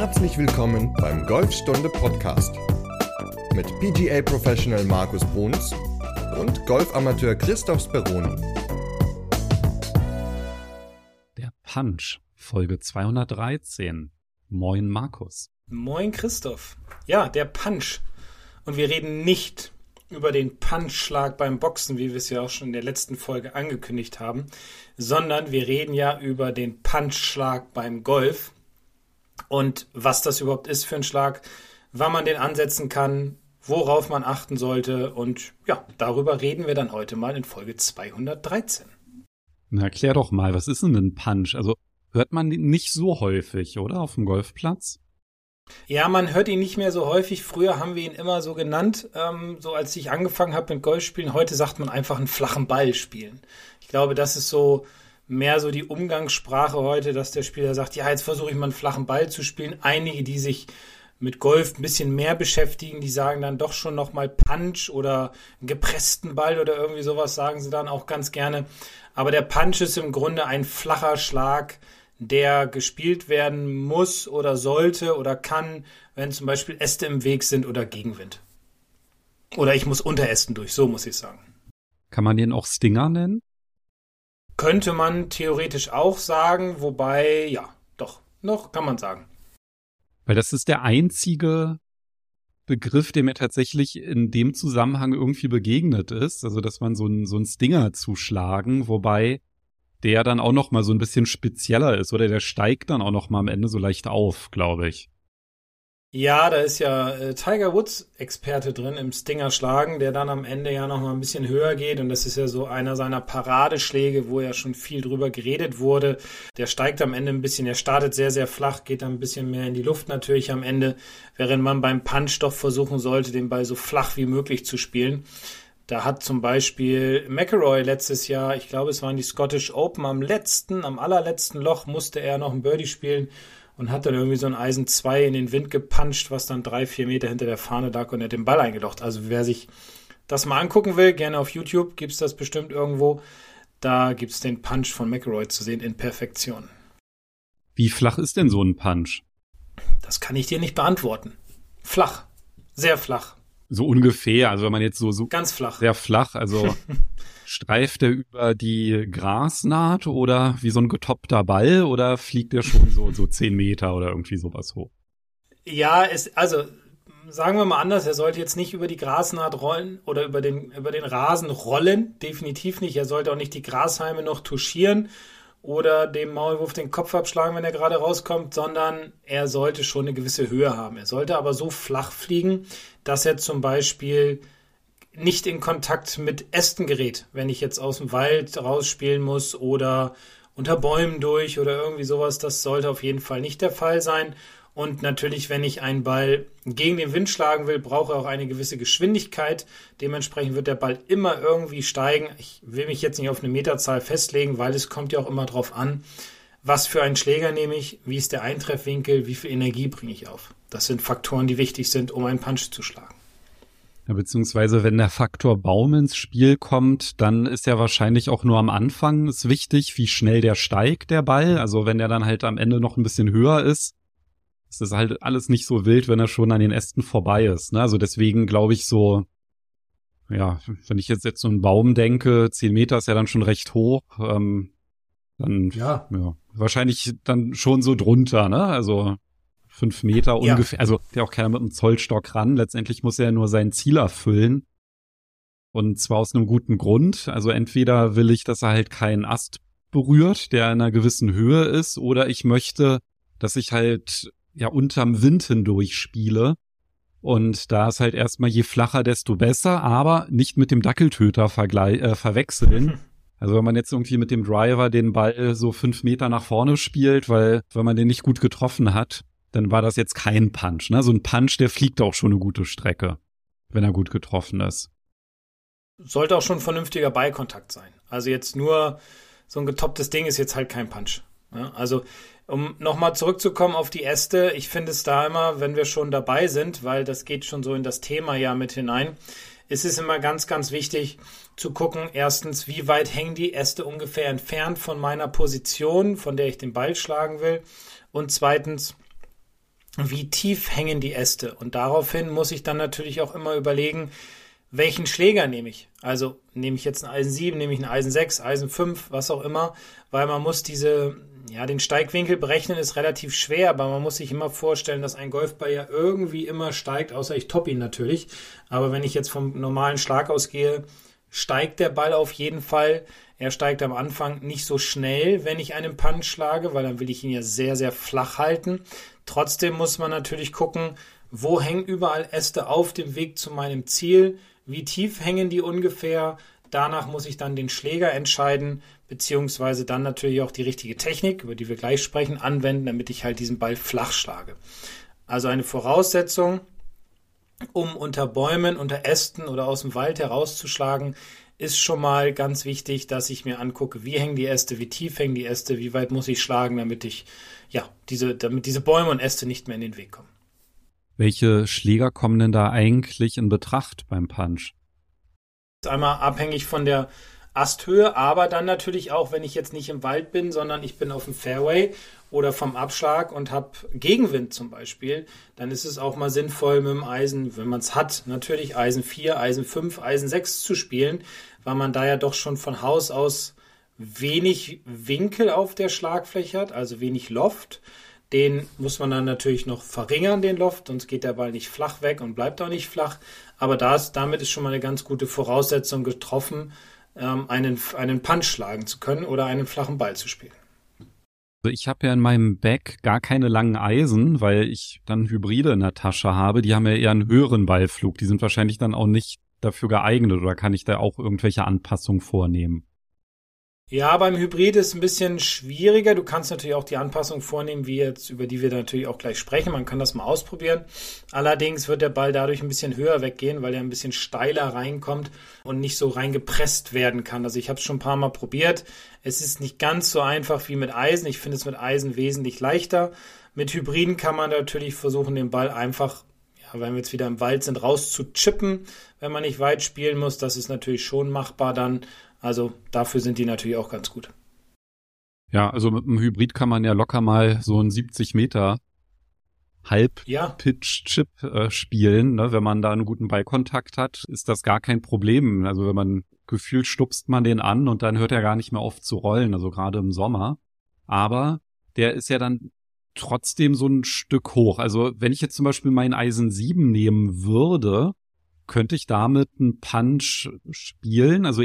Herzlich willkommen beim Golfstunde Podcast mit PGA Professional Markus Bruns und Golfamateur Christoph Speroni. Der Punch, Folge 213. Moin Markus. Moin Christoph. Ja, der Punch. Und wir reden nicht über den Punchschlag beim Boxen, wie wir es ja auch schon in der letzten Folge angekündigt haben, sondern wir reden ja über den Punchschlag beim Golf und was das überhaupt ist für ein Schlag, wann man den ansetzen kann, worauf man achten sollte. Und ja, darüber reden wir dann heute mal in Folge 213. Na, erklär doch mal, was ist denn ein Punch? Also hört man nicht so häufig, oder? Auf dem Golfplatz? Ja, man hört ihn nicht mehr so häufig. Früher haben wir ihn immer so genannt, ähm, so als ich angefangen habe mit Golfspielen. Heute sagt man einfach einen flachen Ball spielen. Ich glaube, das ist so mehr so die Umgangssprache heute, dass der Spieler sagt, ja, jetzt versuche ich mal einen flachen Ball zu spielen. Einige, die sich mit Golf ein bisschen mehr beschäftigen, die sagen dann doch schon nochmal Punch oder einen gepressten Ball oder irgendwie sowas sagen sie dann auch ganz gerne. Aber der Punch ist im Grunde ein flacher Schlag, der gespielt werden muss oder sollte oder kann, wenn zum Beispiel Äste im Weg sind oder Gegenwind. Oder ich muss Unterästen durch, so muss ich sagen. Kann man den auch Stinger nennen? Könnte man theoretisch auch sagen, wobei, ja, doch, noch kann man sagen. Weil das ist der einzige Begriff, der mir tatsächlich in dem Zusammenhang irgendwie begegnet ist. Also, dass man so ein, so ein Stinger zuschlagen, wobei der dann auch noch mal so ein bisschen spezieller ist oder der steigt dann auch noch mal am Ende so leicht auf, glaube ich. Ja, da ist ja äh, Tiger Woods Experte drin im Stinger schlagen, der dann am Ende ja noch mal ein bisschen höher geht und das ist ja so einer seiner Paradeschläge, wo ja schon viel drüber geredet wurde. Der steigt am Ende ein bisschen, er startet sehr sehr flach, geht dann ein bisschen mehr in die Luft natürlich am Ende, während man beim Punch doch versuchen sollte, den Ball so flach wie möglich zu spielen. Da hat zum Beispiel McElroy letztes Jahr, ich glaube, es waren die Scottish Open, am letzten, am allerletzten Loch musste er noch ein Birdie spielen und hat dann irgendwie so ein Eisen 2 in den Wind gepuncht, was dann drei, vier Meter hinter der Fahne lag und er hat den Ball eingelocht. Also wer sich das mal angucken will, gerne auf YouTube, gibt es das bestimmt irgendwo. Da gibt es den Punch von McElroy zu sehen in Perfektion. Wie flach ist denn so ein Punch? Das kann ich dir nicht beantworten. Flach. Sehr flach. So ungefähr, also wenn man jetzt so, so ganz flach. Sehr flach, also Streift er über die Grasnaht oder wie so ein getoppter Ball oder fliegt er schon so, so zehn Meter oder irgendwie sowas hoch? Ja, es, also sagen wir mal anders, er sollte jetzt nicht über die Grasnaht rollen oder über den, über den Rasen rollen, definitiv nicht. Er sollte auch nicht die Grashalme noch touchieren oder dem Maulwurf den Kopf abschlagen, wenn er gerade rauskommt, sondern er sollte schon eine gewisse Höhe haben. Er sollte aber so flach fliegen, dass er zum Beispiel nicht in Kontakt mit Ästen gerät, wenn ich jetzt aus dem Wald rausspielen muss oder unter Bäumen durch oder irgendwie sowas. Das sollte auf jeden Fall nicht der Fall sein. Und natürlich, wenn ich einen Ball gegen den Wind schlagen will, brauche er auch eine gewisse Geschwindigkeit. Dementsprechend wird der Ball immer irgendwie steigen. Ich will mich jetzt nicht auf eine Meterzahl festlegen, weil es kommt ja auch immer darauf an, was für einen Schläger nehme ich, wie ist der Eintreffwinkel, wie viel Energie bringe ich auf. Das sind Faktoren, die wichtig sind, um einen Punch zu schlagen. Ja, beziehungsweise wenn der Faktor Baum ins Spiel kommt, dann ist ja wahrscheinlich auch nur am Anfang ist wichtig, wie schnell der steigt, der Ball. Also wenn der dann halt am Ende noch ein bisschen höher ist, ist das halt alles nicht so wild, wenn er schon an den Ästen vorbei ist. Ne? Also deswegen glaube ich so, ja, wenn ich jetzt jetzt so einen Baum denke, zehn Meter ist ja dann schon recht hoch, ähm, dann ja. ja, wahrscheinlich dann schon so drunter, ne? Also fünf Meter ja. ungefähr. Also der auch keiner mit einem Zollstock ran. Letztendlich muss er ja nur sein Ziel erfüllen. Und zwar aus einem guten Grund. Also entweder will ich, dass er halt keinen Ast berührt, der in einer gewissen Höhe ist, oder ich möchte, dass ich halt ja unterm Wind hindurch spiele. Und da ist halt erstmal je flacher, desto besser, aber nicht mit dem Dackeltöter äh, verwechseln. Also wenn man jetzt irgendwie mit dem Driver den Ball so fünf Meter nach vorne spielt, weil wenn man den nicht gut getroffen hat, dann war das jetzt kein Punch. Ne? So ein Punch, der fliegt auch schon eine gute Strecke, wenn er gut getroffen ist. Sollte auch schon vernünftiger Beikontakt sein. Also jetzt nur so ein getopptes Ding ist jetzt halt kein Punch. Ja? Also um nochmal zurückzukommen auf die Äste, ich finde es da immer, wenn wir schon dabei sind, weil das geht schon so in das Thema ja mit hinein, ist es immer ganz, ganz wichtig zu gucken, erstens, wie weit hängen die Äste ungefähr entfernt von meiner Position, von der ich den Ball schlagen will. Und zweitens, wie tief hängen die Äste. Und daraufhin muss ich dann natürlich auch immer überlegen, welchen Schläger nehme ich? Also nehme ich jetzt ein Eisen 7, nehme ich ein Eisen 6, Eisen 5, was auch immer, weil man muss diese, ja, den Steigwinkel berechnen ist relativ schwer, aber man muss sich immer vorstellen, dass ein Golfball ja irgendwie immer steigt, außer ich top ihn natürlich. Aber wenn ich jetzt vom normalen Schlag ausgehe, steigt der Ball auf jeden Fall. Er steigt am Anfang nicht so schnell, wenn ich einen Punch schlage, weil dann will ich ihn ja sehr, sehr flach halten. Trotzdem muss man natürlich gucken, wo hängen überall Äste auf dem Weg zu meinem Ziel, wie tief hängen die ungefähr? Danach muss ich dann den Schläger entscheiden, beziehungsweise dann natürlich auch die richtige Technik, über die wir gleich sprechen, anwenden, damit ich halt diesen Ball flach schlage. Also eine Voraussetzung, um unter Bäumen, unter Ästen oder aus dem Wald herauszuschlagen, ist schon mal ganz wichtig, dass ich mir angucke, wie hängen die Äste, wie tief hängen die Äste, wie weit muss ich schlagen, damit ich, ja, diese, damit diese Bäume und Äste nicht mehr in den Weg kommen. Welche Schläger kommen denn da eigentlich in Betracht beim Punch? Einmal abhängig von der Asthöhe, aber dann natürlich auch, wenn ich jetzt nicht im Wald bin, sondern ich bin auf dem Fairway oder vom Abschlag und habe Gegenwind zum Beispiel, dann ist es auch mal sinnvoll mit dem Eisen, wenn man es hat, natürlich Eisen 4, Eisen 5, Eisen 6 zu spielen, weil man da ja doch schon von Haus aus wenig Winkel auf der Schlagfläche hat, also wenig Loft. Den muss man dann natürlich noch verringern, den Loft, sonst geht der Ball nicht flach weg und bleibt auch nicht flach. Aber das, damit ist schon mal eine ganz gute Voraussetzung getroffen, ähm, einen, einen Punch schlagen zu können oder einen flachen Ball zu spielen. Also ich habe ja in meinem Back gar keine langen Eisen, weil ich dann Hybride in der Tasche habe. Die haben ja eher einen höheren Ballflug. Die sind wahrscheinlich dann auch nicht dafür geeignet oder kann ich da auch irgendwelche Anpassungen vornehmen? Ja, beim Hybrid ist ein bisschen schwieriger. Du kannst natürlich auch die Anpassung vornehmen, wie jetzt, über die wir natürlich auch gleich sprechen. Man kann das mal ausprobieren. Allerdings wird der Ball dadurch ein bisschen höher weggehen, weil er ein bisschen steiler reinkommt und nicht so reingepresst werden kann. Also ich habe es schon ein paar Mal probiert. Es ist nicht ganz so einfach wie mit Eisen. Ich finde es mit Eisen wesentlich leichter. Mit Hybriden kann man natürlich versuchen, den Ball einfach ja, wenn wir jetzt wieder im Wald sind, rauszuchippen, wenn man nicht weit spielen muss. Das ist natürlich schon machbar dann. Also dafür sind die natürlich auch ganz gut. Ja, also mit einem Hybrid kann man ja locker mal so einen 70 Meter Halb-Pitch-Chip äh, spielen. Ne? Wenn man da einen guten Ballkontakt hat, ist das gar kein Problem. Also wenn man gefühlt stupst man den an und dann hört er gar nicht mehr auf zu rollen, also gerade im Sommer. Aber der ist ja dann trotzdem so ein Stück hoch. Also wenn ich jetzt zum Beispiel meinen Eisen 7 nehmen würde, könnte ich damit einen Punch spielen. Also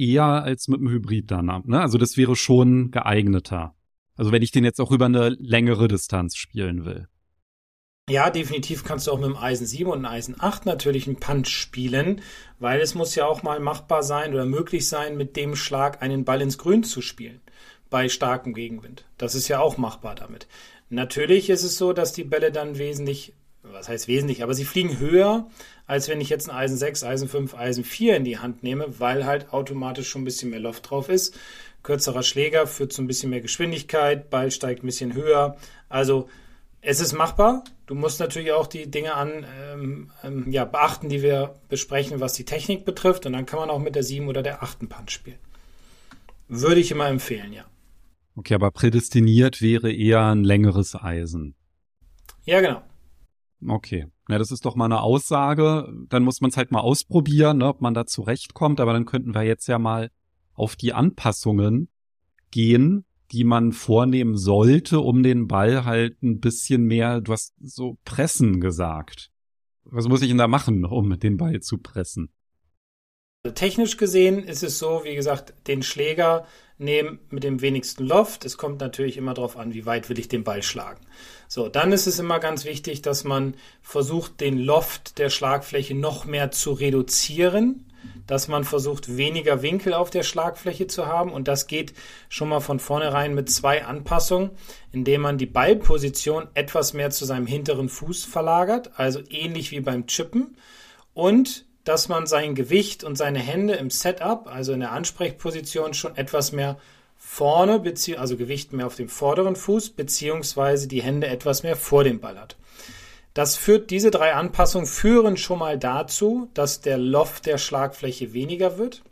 eher als mit dem Hybrid dann. Ne? Also das wäre schon geeigneter. Also wenn ich den jetzt auch über eine längere Distanz spielen will. Ja, definitiv kannst du auch mit dem Eisen 7 und dem Eisen 8 natürlich einen Punch spielen, weil es muss ja auch mal machbar sein oder möglich sein, mit dem Schlag einen Ball ins Grün zu spielen bei starkem Gegenwind. Das ist ja auch machbar damit. Natürlich ist es so, dass die Bälle dann wesentlich, was heißt wesentlich, aber sie fliegen höher als wenn ich jetzt ein Eisen 6, Eisen 5, Eisen 4 in die Hand nehme, weil halt automatisch schon ein bisschen mehr Loft drauf ist. Kürzerer Schläger führt zu ein bisschen mehr Geschwindigkeit, Ball steigt ein bisschen höher. Also es ist machbar. Du musst natürlich auch die Dinge an ähm, ähm, ja, beachten, die wir besprechen, was die Technik betrifft. Und dann kann man auch mit der 7 oder der 8. Punch spielen. Würde ich immer empfehlen, ja. Okay, aber prädestiniert wäre eher ein längeres Eisen. Ja, genau. Okay. Ja, das ist doch mal eine Aussage. Dann muss man es halt mal ausprobieren, ne, ob man da zurechtkommt. Aber dann könnten wir jetzt ja mal auf die Anpassungen gehen, die man vornehmen sollte, um den Ball halt ein bisschen mehr, du hast so pressen gesagt. Was muss ich denn da machen, um den Ball zu pressen? Technisch gesehen ist es so, wie gesagt, den Schläger nehmen mit dem wenigsten Loft. Es kommt natürlich immer darauf an, wie weit will ich den Ball schlagen. So, dann ist es immer ganz wichtig, dass man versucht, den Loft der Schlagfläche noch mehr zu reduzieren, dass man versucht, weniger Winkel auf der Schlagfläche zu haben. Und das geht schon mal von vornherein mit zwei Anpassungen, indem man die Ballposition etwas mehr zu seinem hinteren Fuß verlagert, also ähnlich wie beim Chippen. Und dass man sein Gewicht und seine Hände im Setup, also in der Ansprechposition, schon etwas mehr vorne, also Gewicht mehr auf dem vorderen Fuß, beziehungsweise die Hände etwas mehr vor dem Ball hat. Das führt, diese drei Anpassungen führen schon mal dazu, dass der Loft der Schlagfläche weniger wird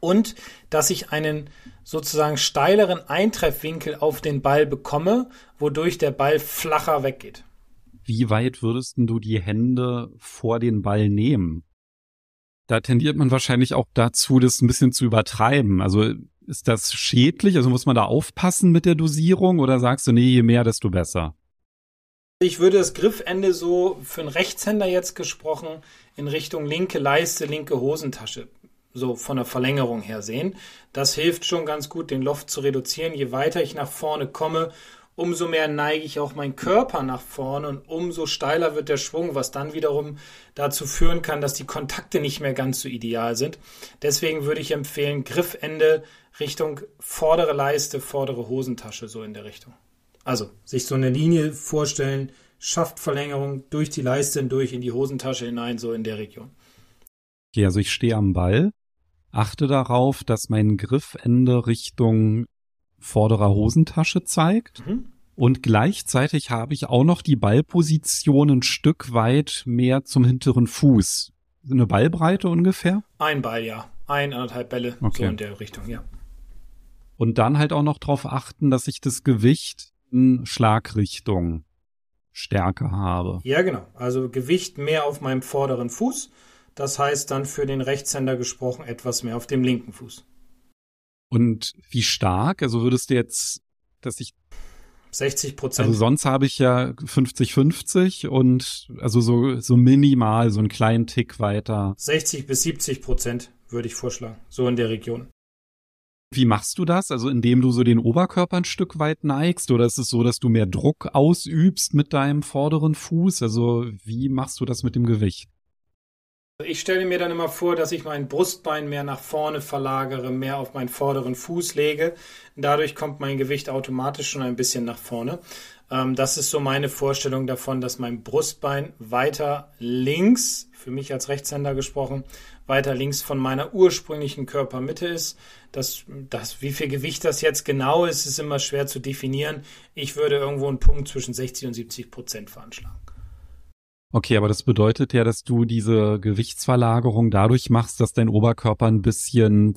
und dass ich einen sozusagen steileren Eintreffwinkel auf den Ball bekomme, wodurch der Ball flacher weggeht. Wie weit würdest du die Hände vor den Ball nehmen? Da tendiert man wahrscheinlich auch dazu, das ein bisschen zu übertreiben. Also ist das schädlich? Also muss man da aufpassen mit der Dosierung oder sagst du, nee, je mehr, desto besser? Ich würde das Griffende so für einen Rechtshänder jetzt gesprochen in Richtung linke Leiste, linke Hosentasche so von der Verlängerung her sehen. Das hilft schon ganz gut, den Loft zu reduzieren. Je weiter ich nach vorne komme, umso mehr neige ich auch meinen Körper nach vorne und umso steiler wird der Schwung, was dann wiederum dazu führen kann, dass die Kontakte nicht mehr ganz so ideal sind. Deswegen würde ich empfehlen, Griffende Richtung vordere Leiste, vordere Hosentasche, so in der Richtung. Also sich so eine Linie vorstellen, Schaftverlängerung durch die Leiste hindurch in die Hosentasche hinein, so in der Region. Okay, also ich stehe am Ball, achte darauf, dass mein Griffende Richtung vorderer Hosentasche zeigt. Mhm. Und gleichzeitig habe ich auch noch die Ballposition ein Stück weit mehr zum hinteren Fuß. Eine Ballbreite ungefähr? Ein Ball, ja. Ein, anderthalb Bälle, okay. so in der Richtung, ja. Und dann halt auch noch darauf achten, dass ich das Gewicht in Schlagrichtung Stärke habe. Ja, genau. Also Gewicht mehr auf meinem vorderen Fuß. Das heißt dann für den Rechtshänder gesprochen etwas mehr auf dem linken Fuß. Und wie stark? Also würdest du jetzt, dass ich 60 Prozent. Also sonst habe ich ja 50-50 und also so, so minimal, so einen kleinen Tick weiter. 60 bis 70 Prozent würde ich vorschlagen, so in der Region. Wie machst du das? Also indem du so den Oberkörper ein Stück weit neigst oder ist es so, dass du mehr Druck ausübst mit deinem vorderen Fuß? Also wie machst du das mit dem Gewicht? Ich stelle mir dann immer vor, dass ich mein Brustbein mehr nach vorne verlagere, mehr auf meinen vorderen Fuß lege. Dadurch kommt mein Gewicht automatisch schon ein bisschen nach vorne. Ähm, das ist so meine Vorstellung davon, dass mein Brustbein weiter links, für mich als Rechtshänder gesprochen, weiter links von meiner ursprünglichen Körpermitte ist. Das, das, wie viel Gewicht das jetzt genau ist, ist immer schwer zu definieren. Ich würde irgendwo einen Punkt zwischen 60 und 70 Prozent veranschlagen. Okay, aber das bedeutet ja, dass du diese Gewichtsverlagerung dadurch machst, dass dein Oberkörper ein bisschen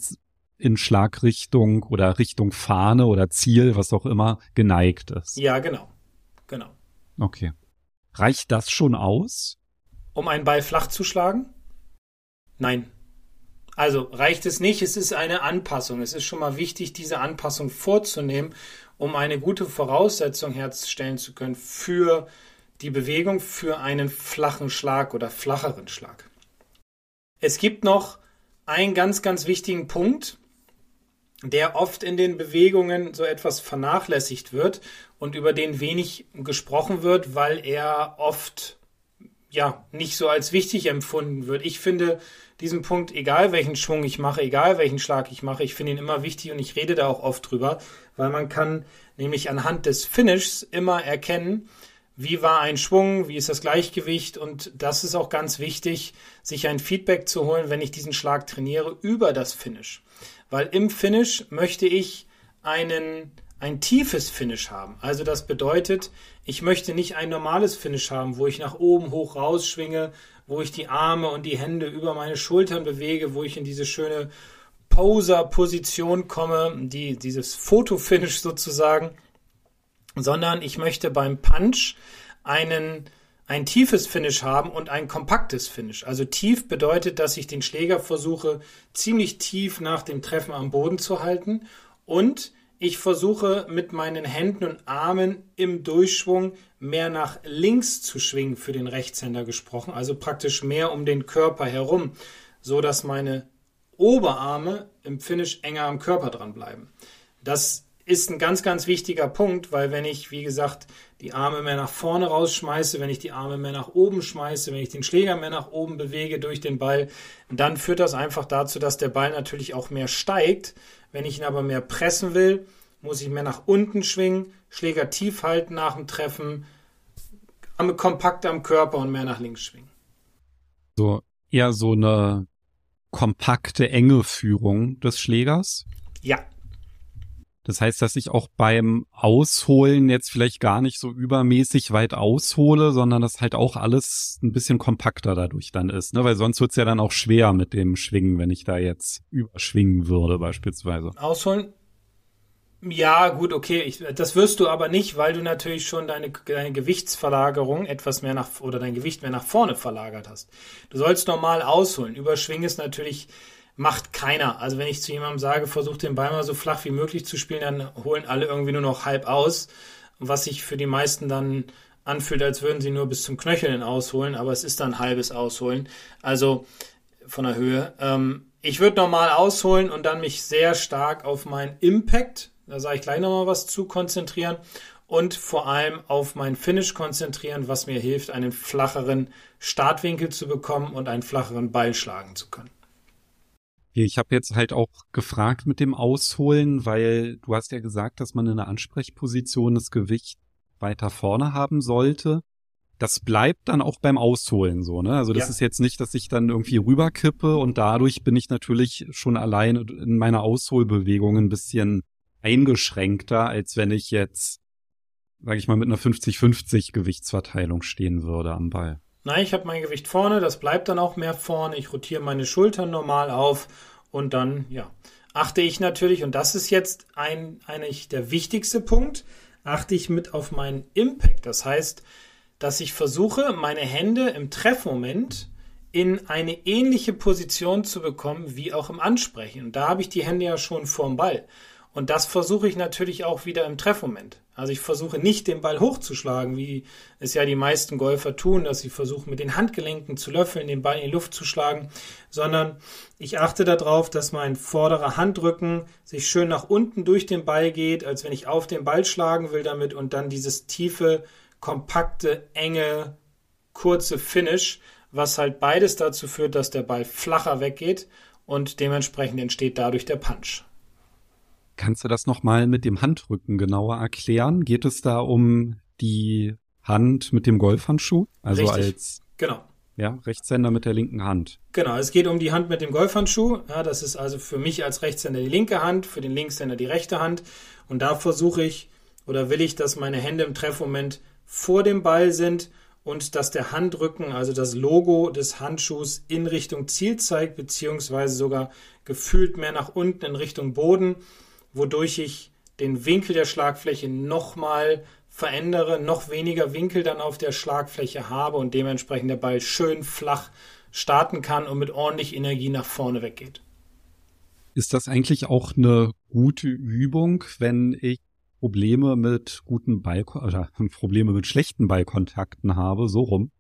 in Schlagrichtung oder Richtung Fahne oder Ziel, was auch immer, geneigt ist. Ja, genau. Genau. Okay. Reicht das schon aus? Um einen Ball flach zu schlagen? Nein. Also reicht es nicht, es ist eine Anpassung. Es ist schon mal wichtig, diese Anpassung vorzunehmen, um eine gute Voraussetzung herzustellen zu können für die Bewegung für einen flachen Schlag oder flacheren Schlag. Es gibt noch einen ganz, ganz wichtigen Punkt, der oft in den Bewegungen so etwas vernachlässigt wird und über den wenig gesprochen wird, weil er oft ja nicht so als wichtig empfunden wird. Ich finde diesen Punkt, egal welchen Schwung ich mache, egal welchen Schlag ich mache, ich finde ihn immer wichtig und ich rede da auch oft drüber, weil man kann nämlich anhand des Finishs immer erkennen, wie war ein Schwung, wie ist das Gleichgewicht und das ist auch ganz wichtig, sich ein Feedback zu holen, wenn ich diesen Schlag trainiere über das Finish. Weil im Finish möchte ich einen, ein tiefes Finish haben. Also das bedeutet, ich möchte nicht ein normales Finish haben, wo ich nach oben hoch rausschwinge, wo ich die Arme und die Hände über meine Schultern bewege, wo ich in diese schöne Poser-Position komme, die, dieses Foto-Finish sozusagen sondern ich möchte beim Punch einen ein tiefes Finish haben und ein kompaktes Finish. Also tief bedeutet, dass ich den Schläger versuche ziemlich tief nach dem Treffen am Boden zu halten und ich versuche mit meinen Händen und Armen im Durchschwung mehr nach links zu schwingen für den Rechtshänder gesprochen, also praktisch mehr um den Körper herum, so dass meine Oberarme im Finish enger am Körper dran bleiben. Das ist ein ganz, ganz wichtiger Punkt, weil wenn ich, wie gesagt, die Arme mehr nach vorne rausschmeiße, wenn ich die Arme mehr nach oben schmeiße, wenn ich den Schläger mehr nach oben bewege durch den Ball, dann führt das einfach dazu, dass der Ball natürlich auch mehr steigt. Wenn ich ihn aber mehr pressen will, muss ich mehr nach unten schwingen, Schläger tief halten nach dem Treffen, kompakt am Körper und mehr nach links schwingen. So eher so eine kompakte, enge Führung des Schlägers? Ja, das heißt, dass ich auch beim Ausholen jetzt vielleicht gar nicht so übermäßig weit aushole, sondern dass halt auch alles ein bisschen kompakter dadurch dann ist, ne? Weil sonst wird's ja dann auch schwer mit dem Schwingen, wenn ich da jetzt überschwingen würde beispielsweise. Ausholen Ja, gut, okay. Ich, das wirst du aber nicht, weil du natürlich schon deine, deine Gewichtsverlagerung etwas mehr nach oder dein Gewicht mehr nach vorne verlagert hast. Du sollst normal ausholen. Überschwingen ist natürlich macht keiner. Also wenn ich zu jemandem sage, versuch den Ball mal so flach wie möglich zu spielen, dann holen alle irgendwie nur noch halb aus, was sich für die meisten dann anfühlt, als würden sie nur bis zum Knöcheln ausholen, aber es ist dann halbes Ausholen. Also von der Höhe. Ähm, ich würde normal ausholen und dann mich sehr stark auf meinen Impact, da sage ich gleich nochmal was zu, konzentrieren und vor allem auf mein Finish konzentrieren, was mir hilft, einen flacheren Startwinkel zu bekommen und einen flacheren Ball schlagen zu können. Ich habe jetzt halt auch gefragt mit dem Ausholen, weil du hast ja gesagt, dass man in einer Ansprechposition das Gewicht weiter vorne haben sollte. Das bleibt dann auch beim Ausholen so, ne? Also das ja. ist jetzt nicht, dass ich dann irgendwie rüberkippe und dadurch bin ich natürlich schon alleine in meiner Ausholbewegung ein bisschen eingeschränkter, als wenn ich jetzt, sage ich mal, mit einer 50-50 Gewichtsverteilung stehen würde am Ball. Nein, ich habe mein Gewicht vorne, das bleibt dann auch mehr vorne. Ich rotiere meine Schultern normal auf und dann, ja, achte ich natürlich, und das ist jetzt ein, eigentlich der wichtigste Punkt, achte ich mit auf meinen Impact. Das heißt, dass ich versuche, meine Hände im Treffmoment in eine ähnliche Position zu bekommen wie auch im Ansprechen. Und da habe ich die Hände ja schon vorm Ball. Und das versuche ich natürlich auch wieder im Treffmoment. Also ich versuche nicht den Ball hochzuschlagen, wie es ja die meisten Golfer tun, dass sie versuchen mit den Handgelenken zu löffeln, den Ball in die Luft zu schlagen, sondern ich achte darauf, dass mein vorderer Handrücken sich schön nach unten durch den Ball geht, als wenn ich auf den Ball schlagen will damit und dann dieses tiefe, kompakte, enge, kurze Finish, was halt beides dazu führt, dass der Ball flacher weggeht und dementsprechend entsteht dadurch der Punch. Kannst du das nochmal mit dem Handrücken genauer erklären? Geht es da um die Hand mit dem Golfhandschuh? Also Richtig. als genau. Ja, Rechtshänder mit der linken Hand. Genau, es geht um die Hand mit dem Golfhandschuh. Ja, das ist also für mich als Rechtshänder die linke Hand, für den Linkshänder die rechte Hand. Und da versuche ich oder will ich, dass meine Hände im Treffmoment vor dem Ball sind und dass der Handrücken, also das Logo des Handschuhs in Richtung Ziel zeigt, beziehungsweise sogar gefühlt mehr nach unten in Richtung Boden wodurch ich den Winkel der Schlagfläche nochmal verändere, noch weniger Winkel dann auf der Schlagfläche habe und dementsprechend der Ball schön flach starten kann und mit ordentlich Energie nach vorne weggeht. Ist das eigentlich auch eine gute Übung, wenn ich Probleme mit guten Ball oder Probleme mit schlechten Ballkontakten habe, so rum?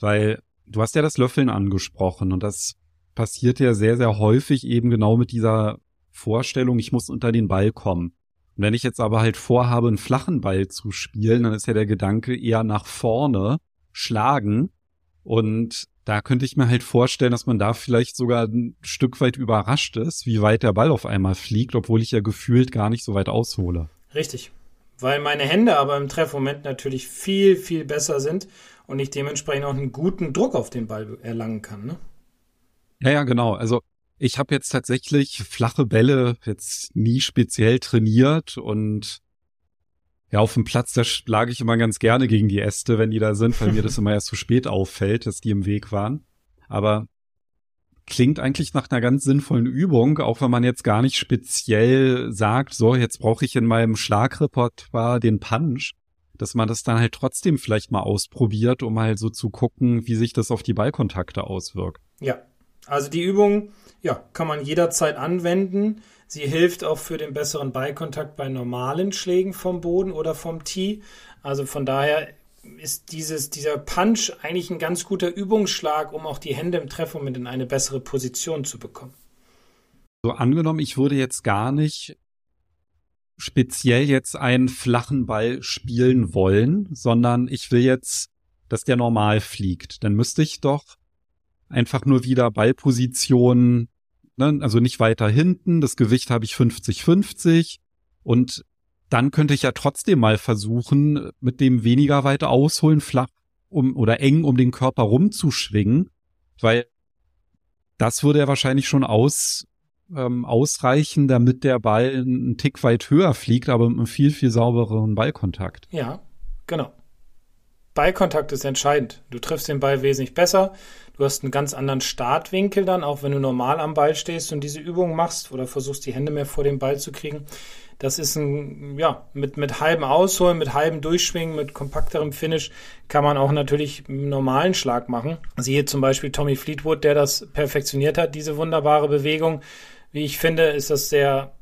Weil du hast ja das Löffeln angesprochen und das passiert ja sehr, sehr häufig eben genau mit dieser Vorstellung, ich muss unter den Ball kommen. Und wenn ich jetzt aber halt vorhabe, einen flachen Ball zu spielen, dann ist ja der Gedanke eher nach vorne schlagen. Und da könnte ich mir halt vorstellen, dass man da vielleicht sogar ein Stück weit überrascht ist, wie weit der Ball auf einmal fliegt, obwohl ich ja gefühlt gar nicht so weit aushole. Richtig. Weil meine Hände aber im Treffmoment natürlich viel, viel besser sind und ich dementsprechend auch einen guten Druck auf den Ball erlangen kann. Ne? Ja, ja, genau. Also ich habe jetzt tatsächlich flache Bälle jetzt nie speziell trainiert und ja, auf dem Platz, da schlage ich immer ganz gerne gegen die Äste, wenn die da sind, weil mir das immer erst zu spät auffällt, dass die im Weg waren. Aber klingt eigentlich nach einer ganz sinnvollen Übung, auch wenn man jetzt gar nicht speziell sagt, so, jetzt brauche ich in meinem Schlagrepertoire den Punch, dass man das dann halt trotzdem vielleicht mal ausprobiert, um halt so zu gucken, wie sich das auf die Ballkontakte auswirkt. Ja, also die Übung ja, kann man jederzeit anwenden. Sie hilft auch für den besseren Beikontakt bei normalen Schlägen vom Boden oder vom Tee. Also von daher ist dieses, dieser Punch eigentlich ein ganz guter Übungsschlag, um auch die Hände im Treffmoment in eine bessere Position zu bekommen. So angenommen, ich würde jetzt gar nicht speziell jetzt einen flachen Ball spielen wollen, sondern ich will jetzt, dass der normal fliegt. Dann müsste ich doch einfach nur wieder Ballposition ne? also nicht weiter hinten, das Gewicht habe ich 50-50 und dann könnte ich ja trotzdem mal versuchen, mit dem weniger weit ausholen, flach um oder eng um den Körper rumzuschwingen, weil das würde ja wahrscheinlich schon aus, ähm, ausreichen, damit der Ball einen Tick weit höher fliegt, aber mit einem viel, viel saubereren Ballkontakt. Ja, genau. Ballkontakt ist entscheidend. Du triffst den Ball wesentlich besser. Du hast einen ganz anderen Startwinkel dann, auch wenn du normal am Ball stehst und diese Übung machst oder versuchst, die Hände mehr vor dem Ball zu kriegen. Das ist ein, ja, mit, mit halbem Ausholen, mit halbem Durchschwingen, mit kompakterem Finish kann man auch natürlich einen normalen Schlag machen. Siehe zum Beispiel Tommy Fleetwood, der das perfektioniert hat, diese wunderbare Bewegung. Wie ich finde, ist das sehr,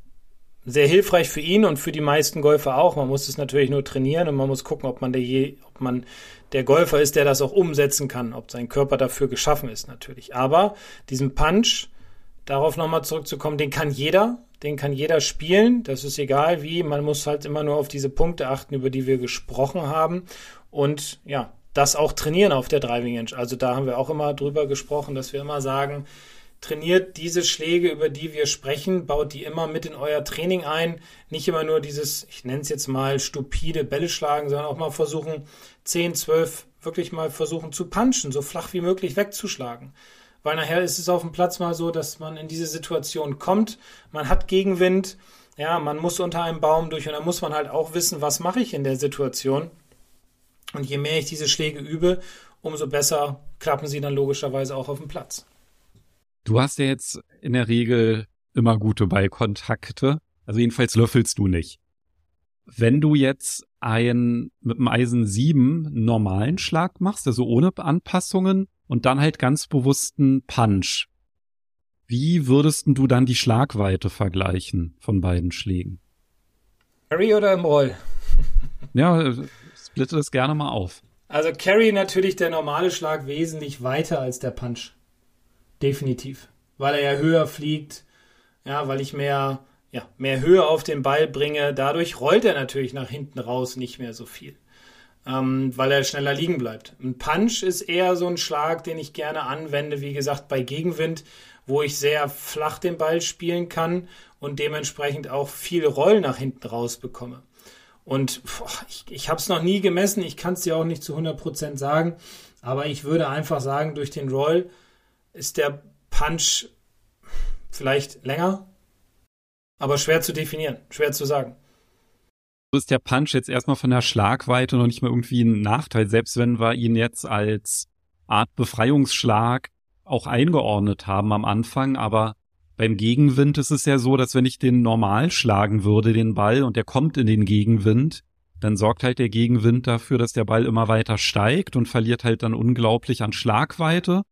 sehr hilfreich für ihn und für die meisten Golfer auch. Man muss es natürlich nur trainieren und man muss gucken, ob man der je, ob man der Golfer ist, der das auch umsetzen kann, ob sein Körper dafür geschaffen ist natürlich. Aber diesen Punch, darauf nochmal zurückzukommen, den kann jeder, den kann jeder spielen. Das ist egal wie. Man muss halt immer nur auf diese Punkte achten, über die wir gesprochen haben. Und ja, das auch trainieren auf der Driving Range. Also da haben wir auch immer drüber gesprochen, dass wir immer sagen, trainiert diese Schläge, über die wir sprechen, baut die immer mit in euer Training ein. Nicht immer nur dieses, ich nenne es jetzt mal stupide Bälle schlagen, sondern auch mal versuchen, 10, 12 wirklich mal versuchen zu punchen, so flach wie möglich wegzuschlagen weil nachher ist es auf dem Platz mal so, dass man in diese Situation kommt, man hat Gegenwind, ja, man muss unter einem Baum durch und dann muss man halt auch wissen, was mache ich in der Situation. Und je mehr ich diese Schläge übe, umso besser klappen sie dann logischerweise auch auf dem Platz. Du hast ja jetzt in der Regel immer gute Ballkontakte. Also jedenfalls löffelst du nicht. Wenn du jetzt einen mit dem Eisen 7 normalen Schlag machst, also ohne Anpassungen, und dann halt ganz bewussten Punch. Wie würdest du dann die Schlagweite vergleichen von beiden Schlägen? Carry oder im Roll? ja, splitte das gerne mal auf. Also Carry natürlich der normale Schlag wesentlich weiter als der Punch. Definitiv. Weil er ja höher fliegt, ja, weil ich mehr, ja, mehr Höhe auf den Ball bringe. Dadurch rollt er natürlich nach hinten raus nicht mehr so viel ähm, weil er schneller liegen bleibt. Ein Punch ist eher so ein Schlag, den ich gerne anwende, wie gesagt, bei Gegenwind, wo ich sehr flach den Ball spielen kann und dementsprechend auch viel Roll nach hinten raus bekomme. Und boah, ich, ich habe es noch nie gemessen, ich kann es dir auch nicht zu 100% sagen, aber ich würde einfach sagen, durch den Roll ist der Punch vielleicht länger, aber schwer zu definieren, schwer zu sagen ist der Punch jetzt erstmal von der Schlagweite noch nicht mal irgendwie ein Nachteil, selbst wenn wir ihn jetzt als Art Befreiungsschlag auch eingeordnet haben am Anfang, aber beim Gegenwind ist es ja so, dass wenn ich den normal schlagen würde, den Ball, und der kommt in den Gegenwind, dann sorgt halt der Gegenwind dafür, dass der Ball immer weiter steigt und verliert halt dann unglaublich an Schlagweite.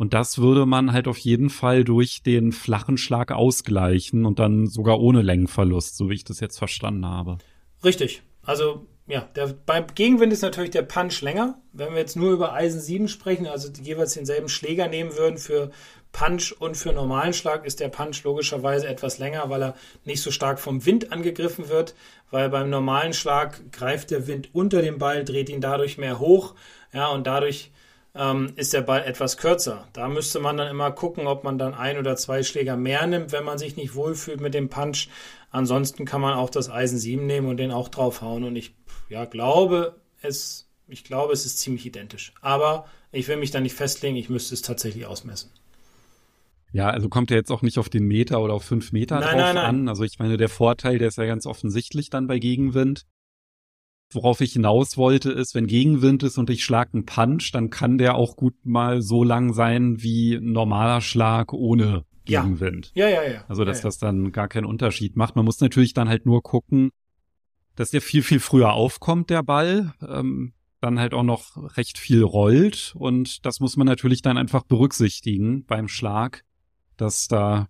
Und das würde man halt auf jeden Fall durch den flachen Schlag ausgleichen und dann sogar ohne Längenverlust, so wie ich das jetzt verstanden habe. Richtig. Also ja, der, beim Gegenwind ist natürlich der Punch länger. Wenn wir jetzt nur über Eisen 7 sprechen, also jeweils denselben Schläger nehmen würden für Punch und für normalen Schlag, ist der Punch logischerweise etwas länger, weil er nicht so stark vom Wind angegriffen wird, weil beim normalen Schlag greift der Wind unter den Ball, dreht ihn dadurch mehr hoch, ja, und dadurch ähm, ist der Ball etwas kürzer. Da müsste man dann immer gucken, ob man dann ein oder zwei Schläger mehr nimmt, wenn man sich nicht wohlfühlt mit dem Punch. Ansonsten kann man auch das Eisen 7 nehmen und den auch draufhauen. Und ich ja, glaube, es, ich glaube, es ist ziemlich identisch. Aber ich will mich da nicht festlegen, ich müsste es tatsächlich ausmessen. Ja, also kommt er jetzt auch nicht auf den Meter oder auf fünf Meter nein, drauf nein, nein. an. Also ich meine, der Vorteil, der ist ja ganz offensichtlich dann bei Gegenwind. Worauf ich hinaus wollte, ist, wenn Gegenwind ist und ich schlag einen Punch, dann kann der auch gut mal so lang sein wie ein normaler Schlag ohne Gegenwind. Ja, ja, ja. ja. Also, dass ja, ja. das dann gar keinen Unterschied macht. Man muss natürlich dann halt nur gucken, dass der viel, viel früher aufkommt, der Ball. Ähm, dann halt auch noch recht viel rollt. Und das muss man natürlich dann einfach berücksichtigen beim Schlag, dass da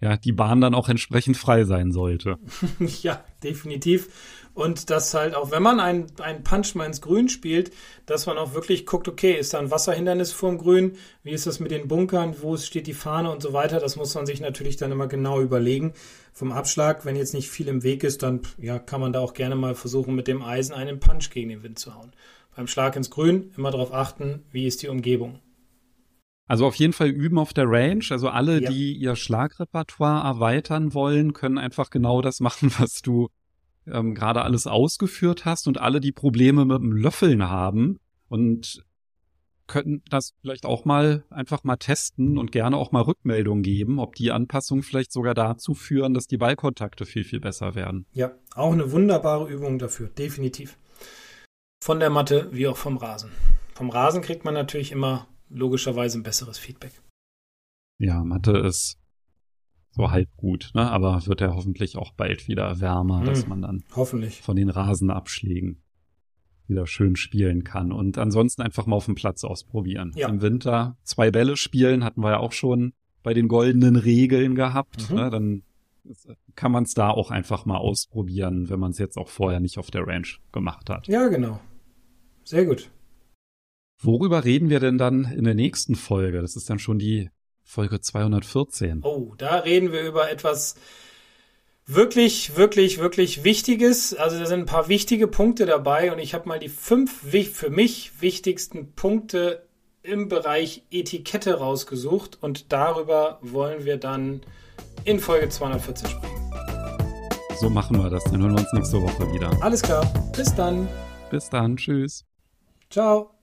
ja die Bahn dann auch entsprechend frei sein sollte. ja, definitiv. Und dass halt auch, wenn man einen, Punch mal ins Grün spielt, dass man auch wirklich guckt, okay, ist da ein Wasserhindernis vorm Grün? Wie ist das mit den Bunkern? Wo steht die Fahne und so weiter? Das muss man sich natürlich dann immer genau überlegen. Vom Abschlag, wenn jetzt nicht viel im Weg ist, dann ja, kann man da auch gerne mal versuchen, mit dem Eisen einen Punch gegen den Wind zu hauen. Beim Schlag ins Grün immer darauf achten, wie ist die Umgebung. Also auf jeden Fall üben auf der Range. Also alle, ja. die ihr Schlagrepertoire erweitern wollen, können einfach genau das machen, was du ähm, gerade alles ausgeführt hast und alle, die Probleme mit dem Löffeln haben und könnten das vielleicht auch mal einfach mal testen und gerne auch mal Rückmeldungen geben, ob die Anpassungen vielleicht sogar dazu führen, dass die Ballkontakte viel, viel besser werden. Ja, auch eine wunderbare Übung dafür, definitiv. Von der Matte wie auch vom Rasen. Vom Rasen kriegt man natürlich immer logischerweise ein besseres Feedback. Ja, Mathe ist so halb gut, ne? Aber wird ja hoffentlich auch bald wieder wärmer, Hm. dass man dann Hoffentlich. von den Rasenabschlägen wieder schön spielen kann. Und ansonsten einfach mal auf dem Platz ausprobieren. Ja. Im Winter zwei Bälle spielen, hatten wir ja auch schon bei den goldenen Regeln gehabt. Mhm. Ne? Dann kann man es da auch einfach mal ausprobieren, wenn man es jetzt auch vorher nicht auf der Ranch gemacht hat. Ja, genau. Sehr gut. Worüber reden wir denn dann in der nächsten Folge? Das ist dann schon die Folge 214. Oh, da reden wir über etwas wirklich, wirklich, wirklich Wichtiges. Also da sind ein paar wichtige Punkte dabei und ich habe mal die fünf für mich wichtigsten Punkte im Bereich Etikette rausgesucht und darüber wollen wir dann in Folge 214 sprechen. So machen wir das. Dann hören wir uns nächste Woche wieder. Alles klar, bis dann. Bis dann. Tschüss. Ciao.